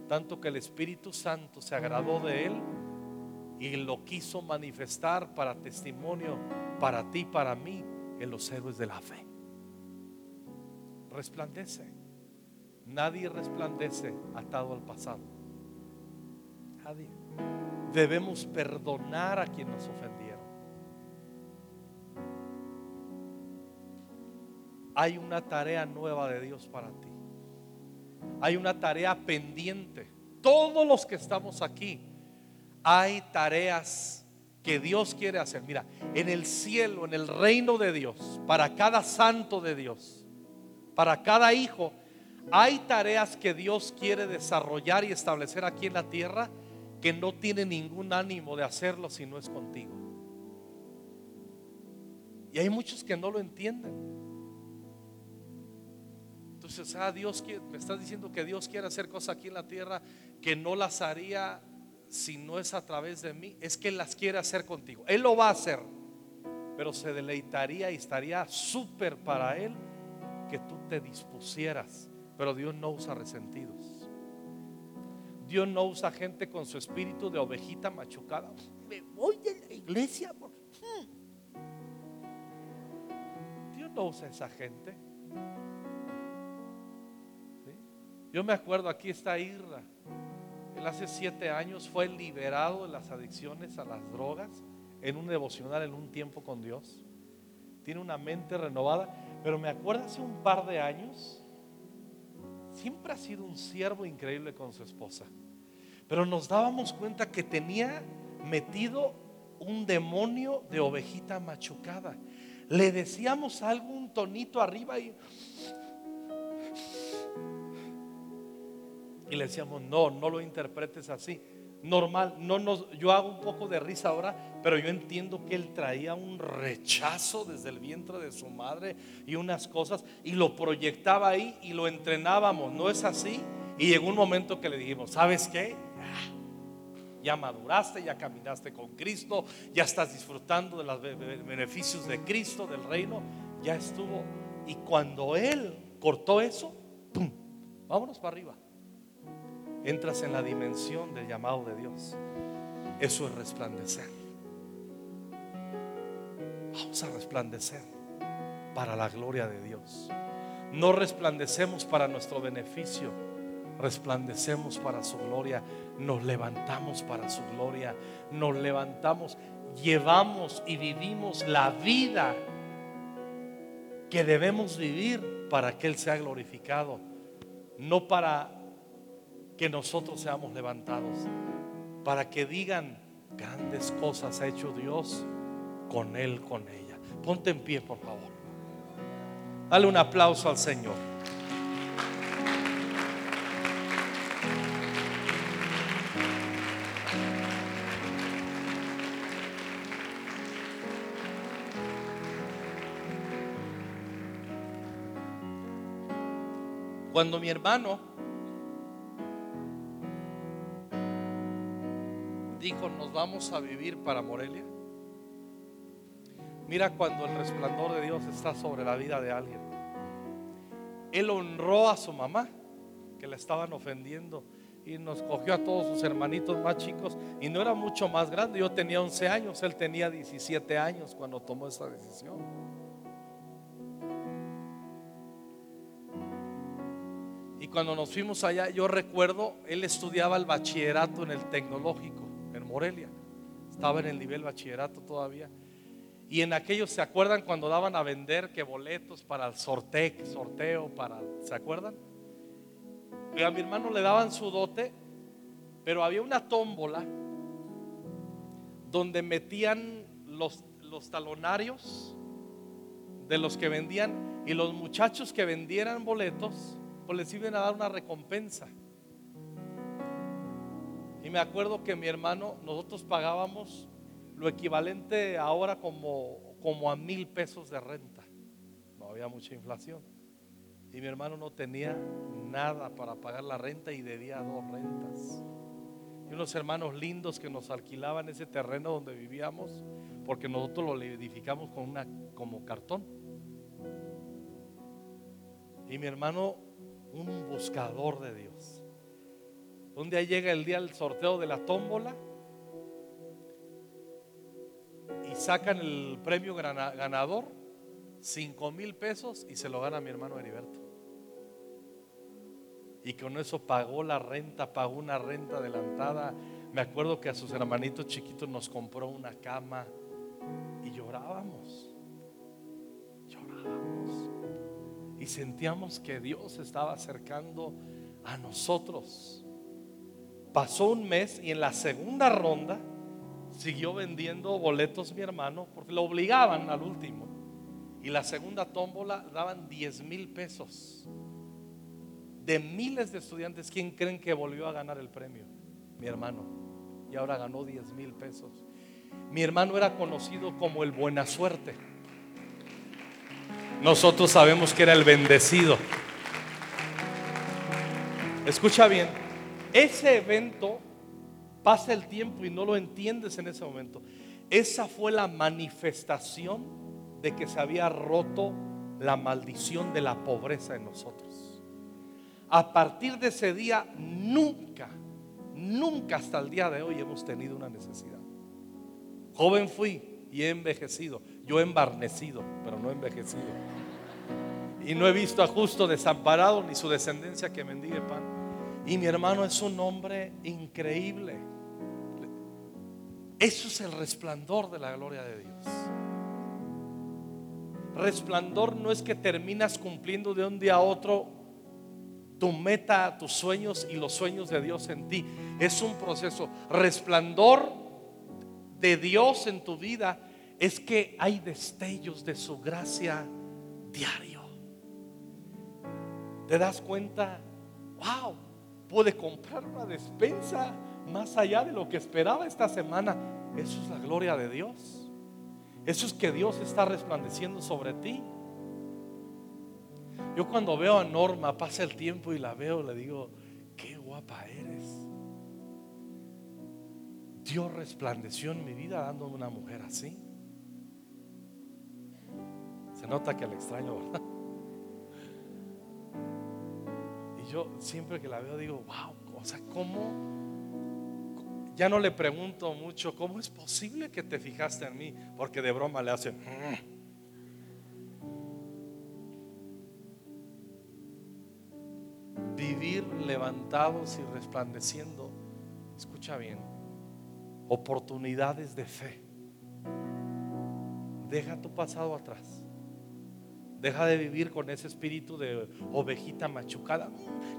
Tanto que el Espíritu Santo se agradó de él y lo quiso manifestar para testimonio para ti, para mí, en los héroes de la fe. Resplandece. Nadie resplandece atado al pasado. Nadie. Debemos perdonar a quien nos ofendieron. Hay una tarea nueva de Dios para ti. Hay una tarea pendiente. Todos los que estamos aquí, hay tareas que Dios quiere hacer. Mira, en el cielo, en el reino de Dios, para cada santo de Dios, para cada hijo, hay tareas que Dios quiere desarrollar y establecer aquí en la tierra que no tiene ningún ánimo de hacerlo si no es contigo. Y hay muchos que no lo entienden. Ah, Dios me estás diciendo que Dios quiere hacer cosas aquí en la tierra que no las haría si no es a través de mí. Es que las quiere hacer contigo. Él lo va a hacer, pero se deleitaría y estaría súper para Él que tú te dispusieras. Pero Dios no usa resentidos. Dios no usa gente con su espíritu de ovejita machucada. Me voy de la iglesia. Hmm. Dios no usa esa gente. Yo me acuerdo, aquí está Irra. Él hace siete años fue liberado de las adicciones a las drogas en un devocional, en un tiempo con Dios. Tiene una mente renovada. Pero me acuerdo hace un par de años, siempre ha sido un siervo increíble con su esposa. Pero nos dábamos cuenta que tenía metido un demonio de ovejita machucada. Le decíamos algo, un tonito arriba y Y le decíamos, no, no lo interpretes así. Normal, no nos, yo hago un poco de risa ahora, pero yo entiendo que él traía un rechazo desde el vientre de su madre y unas cosas y lo proyectaba ahí y lo entrenábamos, ¿no es así? Y llegó un momento que le dijimos, ¿sabes qué? Ya maduraste, ya caminaste con Cristo, ya estás disfrutando de los beneficios de Cristo, del reino, ya estuvo. Y cuando Él cortó eso, ¡Pum! Vámonos para arriba. Entras en la dimensión del llamado de Dios. Eso es resplandecer. Vamos a resplandecer para la gloria de Dios. No resplandecemos para nuestro beneficio, resplandecemos para su gloria. Nos levantamos para su gloria. Nos levantamos, llevamos y vivimos la vida que debemos vivir para que Él sea glorificado, no para que nosotros seamos levantados, para que digan grandes cosas ha hecho Dios con Él, con ella. Ponte en pie, por favor. Dale un aplauso al Señor. Cuando mi hermano vamos a vivir para Morelia, mira cuando el resplandor de Dios está sobre la vida de alguien. Él honró a su mamá, que la estaban ofendiendo, y nos cogió a todos sus hermanitos más chicos, y no era mucho más grande, yo tenía 11 años, él tenía 17 años cuando tomó esa decisión. Y cuando nos fuimos allá, yo recuerdo, él estudiaba el bachillerato en el tecnológico, Morelia. Estaba en el nivel bachillerato todavía. Y en aquellos, ¿se acuerdan cuando daban a vender que boletos para el sorteo, sorteo para, ¿se acuerdan? Y a mi hermano le daban su dote, pero había una tómbola donde metían los, los talonarios de los que vendían y los muchachos que vendieran boletos pues les iban a dar una recompensa. Y me acuerdo que mi hermano, nosotros pagábamos lo equivalente ahora como, como a mil pesos de renta. No había mucha inflación. Y mi hermano no tenía nada para pagar la renta y debía dos rentas. Y unos hermanos lindos que nos alquilaban ese terreno donde vivíamos, porque nosotros lo edificamos con una como cartón. Y mi hermano un buscador de Dios. Un día llega el día del sorteo de la tómbola y sacan el premio ganador, cinco mil pesos, y se lo gana mi hermano Heriberto. Y con eso pagó la renta, pagó una renta adelantada. Me acuerdo que a sus hermanitos chiquitos nos compró una cama y llorábamos. Llorábamos y sentíamos que Dios estaba acercando a nosotros. Pasó un mes y en la segunda ronda siguió vendiendo boletos mi hermano porque lo obligaban al último. Y la segunda tómbola daban 10 mil pesos. De miles de estudiantes, ¿quién creen que volvió a ganar el premio? Mi hermano. Y ahora ganó 10 mil pesos. Mi hermano era conocido como el buena suerte. Nosotros sabemos que era el bendecido. Escucha bien, ese evento pasa el tiempo y no lo entiendes en ese momento. Esa fue la manifestación de que se había roto la maldición de la pobreza en nosotros. A partir de ese día, nunca, nunca hasta el día de hoy hemos tenido una necesidad. Joven fui y he envejecido. Yo he embarnecido, pero no he envejecido. Y no he visto a justo desamparado ni su descendencia que mendigue pan. Y mi hermano es un hombre increíble. Eso es el resplandor de la gloria de Dios. Resplandor no es que terminas cumpliendo de un día a otro tu meta, tus sueños y los sueños de Dios en ti. Es un proceso. Resplandor de Dios en tu vida es que hay destellos de su gracia diario. Te das cuenta, wow, pude comprar una despensa más allá de lo que esperaba esta semana. Eso es la gloria de Dios. Eso es que Dios está resplandeciendo sobre ti. Yo cuando veo a Norma, pasa el tiempo y la veo, le digo, qué guapa eres. Dios resplandeció en mi vida dándome una mujer así. Se nota que el extraño, Y yo siempre que la veo digo, wow, o sea, ¿cómo? Ya no le pregunto mucho, ¿cómo es posible que te fijaste en mí? Porque de broma le hacen... "Mm". Vivir levantados y resplandeciendo, escucha bien, oportunidades de fe. Deja tu pasado atrás. Deja de vivir con ese espíritu de ovejita machucada.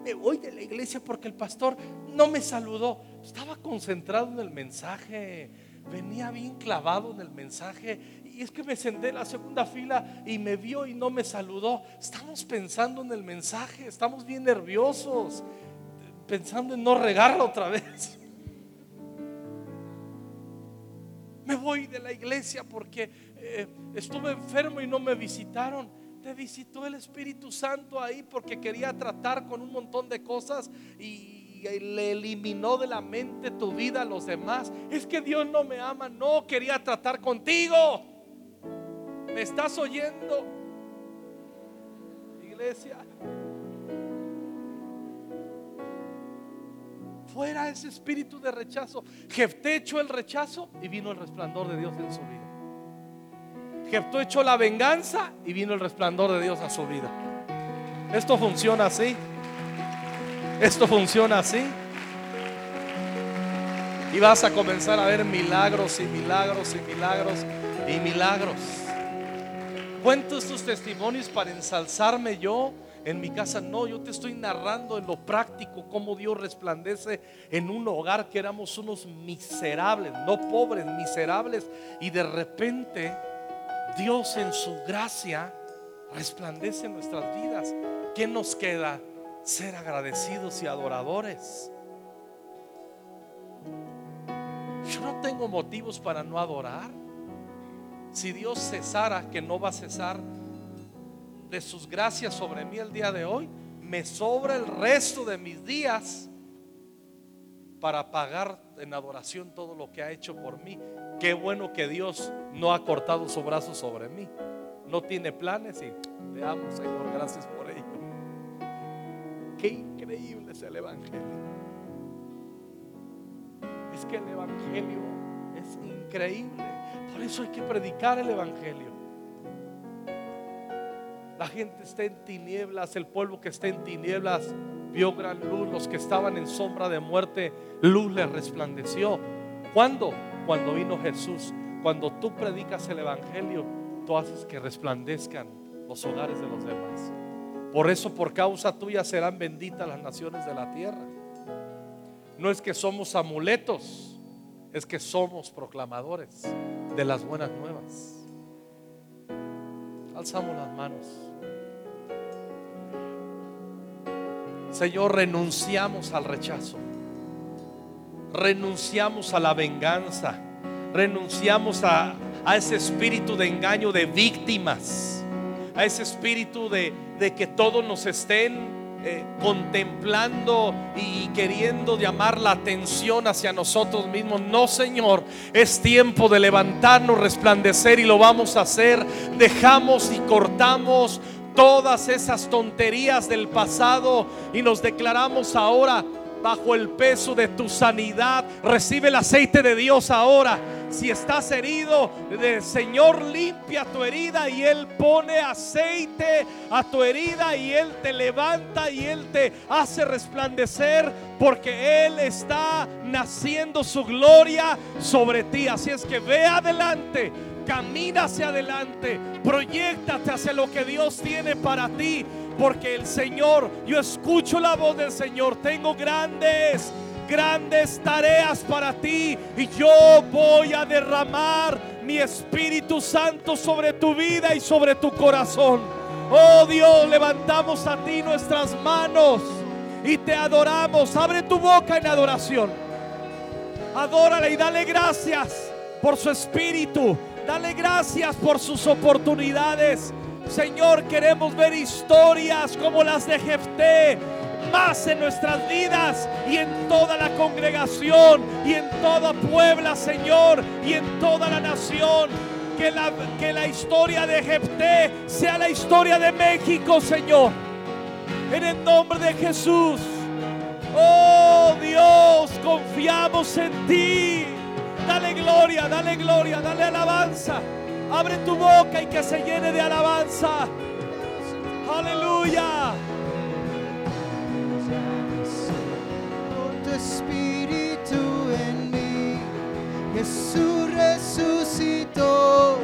Me voy de la iglesia porque el pastor no me saludó. Estaba concentrado en el mensaje. Venía bien clavado en el mensaje. Y es que me senté en la segunda fila y me vio y no me saludó. Estamos pensando en el mensaje. Estamos bien nerviosos. Pensando en no regarlo otra vez. Me voy de la iglesia porque eh, estuve enfermo y no me visitaron. Te visitó el Espíritu Santo ahí porque quería tratar con un montón de cosas y le eliminó de la mente tu vida a los demás. Es que Dios no me ama, no quería tratar contigo. ¿Me estás oyendo? Iglesia. Fuera ese espíritu de rechazo. Jefté echó el rechazo y vino el resplandor de Dios en su vida. Jefté echó la venganza y vino el resplandor de Dios a su vida. Esto funciona así. Esto funciona así. Y vas a comenzar a ver milagros y milagros y milagros y milagros. Cuento estos testimonios para ensalzarme yo en mi casa. No, yo te estoy narrando en lo práctico cómo Dios resplandece en un hogar que éramos unos miserables, no pobres, miserables. Y de repente Dios en su gracia resplandece en nuestras vidas. ¿Qué nos queda? Ser agradecidos y adoradores. Yo no tengo motivos para no adorar. Si Dios cesara, que no va a cesar de sus gracias sobre mí el día de hoy, me sobra el resto de mis días para pagar en adoración todo lo que ha hecho por mí. Qué bueno que Dios no ha cortado su brazo sobre mí. No tiene planes y veamos, Señor, gracias por ello. Qué increíble es el Evangelio. Es que el Evangelio es increíble. Por eso hay que predicar el Evangelio. La gente está en tinieblas, el pueblo que está en tinieblas vio gran luz, los que estaban en sombra de muerte, luz les resplandeció. ¿Cuándo? Cuando vino Jesús. Cuando tú predicas el Evangelio, tú haces que resplandezcan los hogares de los demás. Por eso, por causa tuya, serán benditas las naciones de la tierra. No es que somos amuletos, es que somos proclamadores de las buenas nuevas. Alzamos las manos. Señor, renunciamos al rechazo. Renunciamos a la venganza. Renunciamos a, a ese espíritu de engaño de víctimas. A ese espíritu de, de que todos nos estén eh, contemplando y queriendo llamar la atención hacia nosotros mismos. No, Señor, es tiempo de levantarnos, resplandecer y lo vamos a hacer. Dejamos y cortamos todas esas tonterías del pasado y nos declaramos ahora bajo el peso de tu sanidad. Recibe el aceite de Dios ahora. Si estás herido, el Señor limpia tu herida y Él pone aceite a tu herida y Él te levanta y Él te hace resplandecer porque Él está naciendo su gloria sobre ti. Así es que ve adelante, camina hacia adelante, proyectate hacia lo que Dios tiene para ti. Porque el Señor, yo escucho la voz del Señor, tengo grandes grandes tareas para ti y yo voy a derramar mi Espíritu Santo sobre tu vida y sobre tu corazón. Oh Dios, levantamos a ti nuestras manos y te adoramos. Abre tu boca en adoración. Adórale y dale gracias por su Espíritu. Dale gracias por sus oportunidades. Señor, queremos ver historias como las de Jefté más en nuestras vidas y en toda la congregación y en toda Puebla, Señor, y en toda la nación. Que la, que la historia de Jefté sea la historia de México, Señor. En el nombre de Jesús. Oh Dios, confiamos en ti. Dale gloria, dale gloria, dale alabanza. Abre tu boca y que se llene de alabanza. Aleluya. Con tu espíritu en mí, Jesús resucitó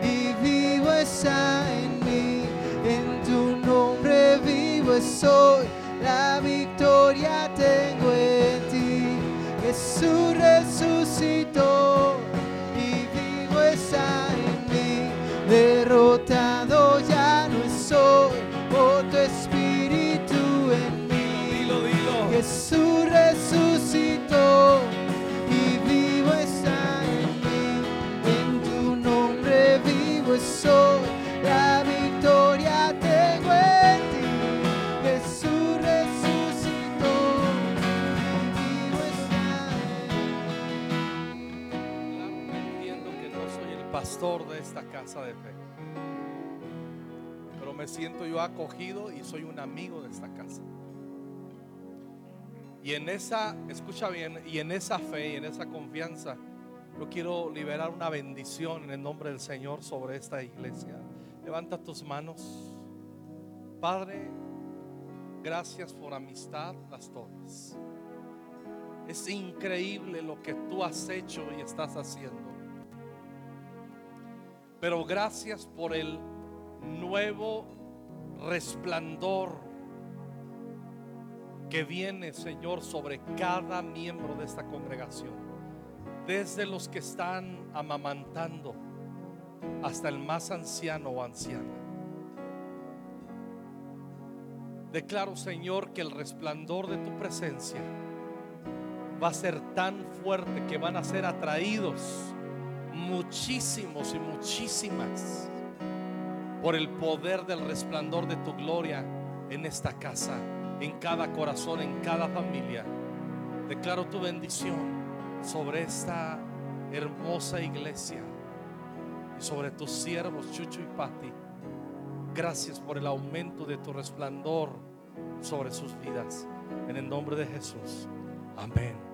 y vivo está en mí. En tu nombre vivo soy, la victoria tengo en ti. Jesús resucitó y vivo está en mí. Derrotado ya no soy, por tu espíritu en mí. Dilo, dilo. Jesús resucitó y vivo está en mí. En tu nombre vivo soy, pastor de esta casa de fe. Pero me siento yo acogido y soy un amigo de esta casa. Y en esa, escucha bien, y en esa fe y en esa confianza, yo quiero liberar una bendición en el nombre del Señor sobre esta iglesia. Levanta tus manos. Padre, gracias por amistad las. Es increíble lo que tú has hecho y estás haciendo. Pero gracias por el nuevo resplandor que viene, Señor, sobre cada miembro de esta congregación. Desde los que están amamantando hasta el más anciano o anciana. Declaro, Señor, que el resplandor de tu presencia va a ser tan fuerte que van a ser atraídos muchísimos y muchísimas por el poder del resplandor de tu gloria en esta casa, en cada corazón, en cada familia. Declaro tu bendición sobre esta hermosa iglesia y sobre tus siervos, Chucho y Pati. Gracias por el aumento de tu resplandor sobre sus vidas. En el nombre de Jesús. Amén.